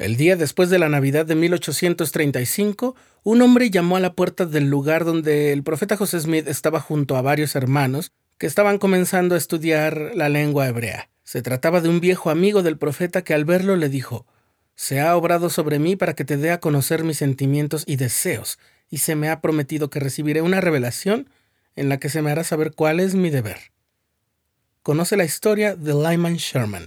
El día después de la Navidad de 1835, un hombre llamó a la puerta del lugar donde el profeta José Smith estaba junto a varios hermanos que estaban comenzando a estudiar la lengua hebrea. Se trataba de un viejo amigo del profeta que al verlo le dijo, Se ha obrado sobre mí para que te dé a conocer mis sentimientos y deseos, y se me ha prometido que recibiré una revelación en la que se me hará saber cuál es mi deber. Conoce la historia de Lyman Sherman.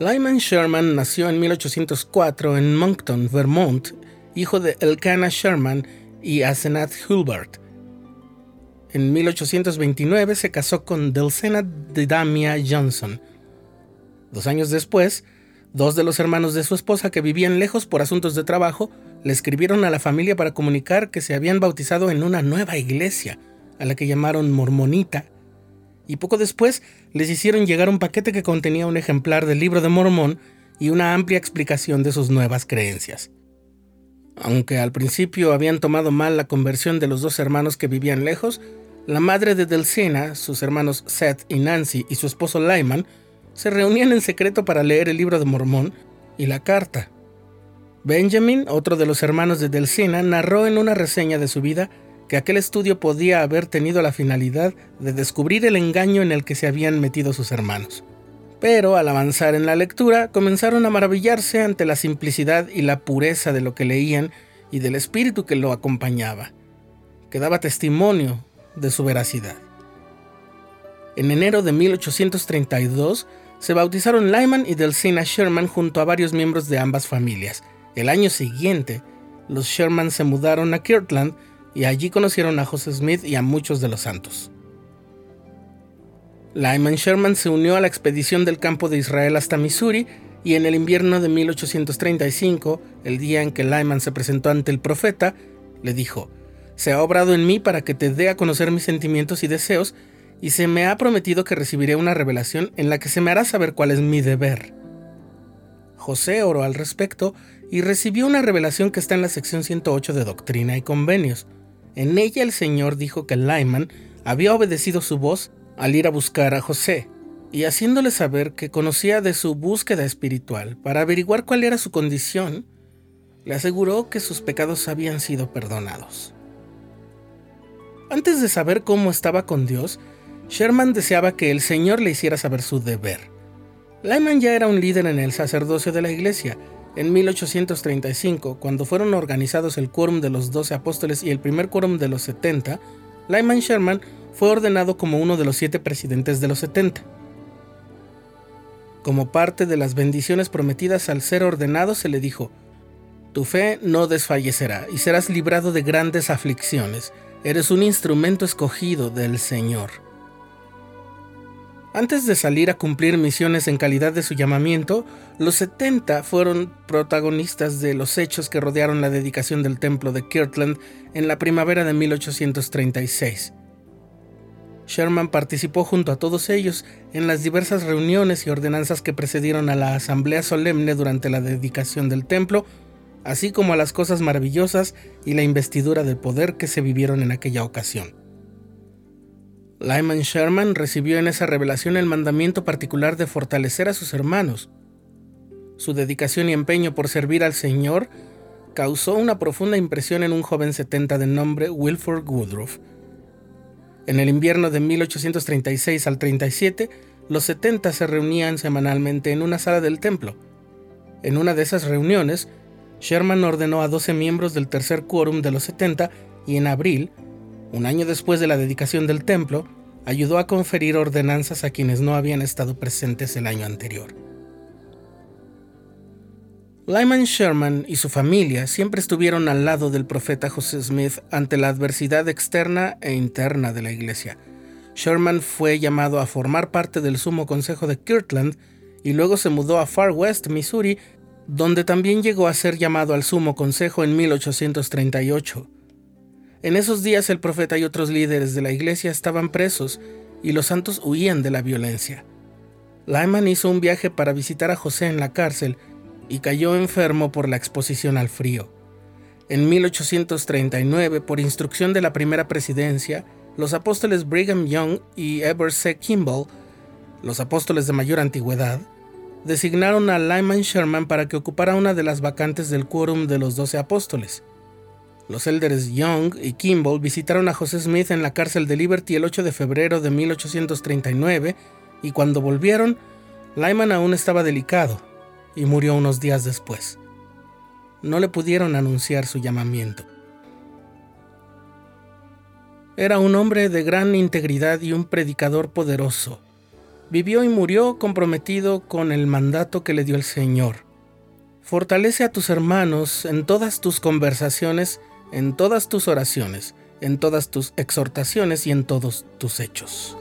Lyman Sherman nació en 1804 en Moncton, Vermont, hijo de Elkanah Sherman y Asenath Hulbert. En 1829 se casó con Delcena Didamia Johnson. Dos años después, dos de los hermanos de su esposa que vivían lejos por asuntos de trabajo le escribieron a la familia para comunicar que se habían bautizado en una nueva iglesia, a la que llamaron Mormonita, y poco después les hicieron llegar un paquete que contenía un ejemplar del libro de Mormón y una amplia explicación de sus nuevas creencias. Aunque al principio habían tomado mal la conversión de los dos hermanos que vivían lejos, la madre de Delcena, sus hermanos Seth y Nancy y su esposo Lyman se reunían en secreto para leer el libro de Mormón y la carta. Benjamin, otro de los hermanos de Delcena, narró en una reseña de su vida que aquel estudio podía haber tenido la finalidad de descubrir el engaño en el que se habían metido sus hermanos. Pero al avanzar en la lectura comenzaron a maravillarse ante la simplicidad y la pureza de lo que leían y del espíritu que lo acompañaba, que daba testimonio de su veracidad. En enero de 1832 se bautizaron Lyman y Delcina Sherman junto a varios miembros de ambas familias. El año siguiente, los Sherman se mudaron a Kirtland y allí conocieron a José Smith y a muchos de los santos. Lyman Sherman se unió a la expedición del campo de Israel hasta Missouri y en el invierno de 1835, el día en que Lyman se presentó ante el profeta, le dijo, Se ha obrado en mí para que te dé a conocer mis sentimientos y deseos, y se me ha prometido que recibiré una revelación en la que se me hará saber cuál es mi deber. José oró al respecto y recibió una revelación que está en la sección 108 de Doctrina y Convenios. En ella el Señor dijo que Lyman había obedecido su voz al ir a buscar a José, y haciéndole saber que conocía de su búsqueda espiritual para averiguar cuál era su condición, le aseguró que sus pecados habían sido perdonados. Antes de saber cómo estaba con Dios, Sherman deseaba que el Señor le hiciera saber su deber. Lyman ya era un líder en el sacerdocio de la iglesia en 1835, cuando fueron organizados el Quórum de los Doce Apóstoles y el primer Quórum de los 70, Lyman Sherman fue ordenado como uno de los siete presidentes de los 70. Como parte de las bendiciones prometidas al ser ordenado, se le dijo, Tu fe no desfallecerá y serás librado de grandes aflicciones. Eres un instrumento escogido del Señor. Antes de salir a cumplir misiones en calidad de su llamamiento, los 70 fueron protagonistas de los hechos que rodearon la dedicación del templo de Kirtland en la primavera de 1836. Sherman participó junto a todos ellos en las diversas reuniones y ordenanzas que precedieron a la asamblea solemne durante la dedicación del templo, así como a las cosas maravillosas y la investidura de poder que se vivieron en aquella ocasión. Lyman Sherman recibió en esa revelación el mandamiento particular de fortalecer a sus hermanos. Su dedicación y empeño por servir al Señor causó una profunda impresión en un joven 70 de nombre Wilford Woodruff. En el invierno de 1836 al 37, los 70 se reunían semanalmente en una sala del templo. En una de esas reuniones, Sherman ordenó a 12 miembros del tercer quórum de los 70 y en abril un año después de la dedicación del templo, ayudó a conferir ordenanzas a quienes no habían estado presentes el año anterior. Lyman Sherman y su familia siempre estuvieron al lado del profeta José Smith ante la adversidad externa e interna de la iglesia. Sherman fue llamado a formar parte del Sumo Consejo de Kirtland y luego se mudó a Far West, Missouri, donde también llegó a ser llamado al Sumo Consejo en 1838. En esos días el profeta y otros líderes de la iglesia estaban presos y los santos huían de la violencia. Lyman hizo un viaje para visitar a José en la cárcel y cayó enfermo por la exposición al frío. En 1839, por instrucción de la primera presidencia, los apóstoles Brigham Young y Eber C. Kimball, los apóstoles de mayor antigüedad, designaron a Lyman Sherman para que ocupara una de las vacantes del quórum de los doce apóstoles. Los élderes Young y Kimball visitaron a José Smith en la cárcel de Liberty el 8 de febrero de 1839 y cuando volvieron, Lyman aún estaba delicado y murió unos días después. No le pudieron anunciar su llamamiento. Era un hombre de gran integridad y un predicador poderoso. Vivió y murió comprometido con el mandato que le dio el Señor. Fortalece a tus hermanos en todas tus conversaciones en todas tus oraciones, en todas tus exhortaciones y en todos tus hechos.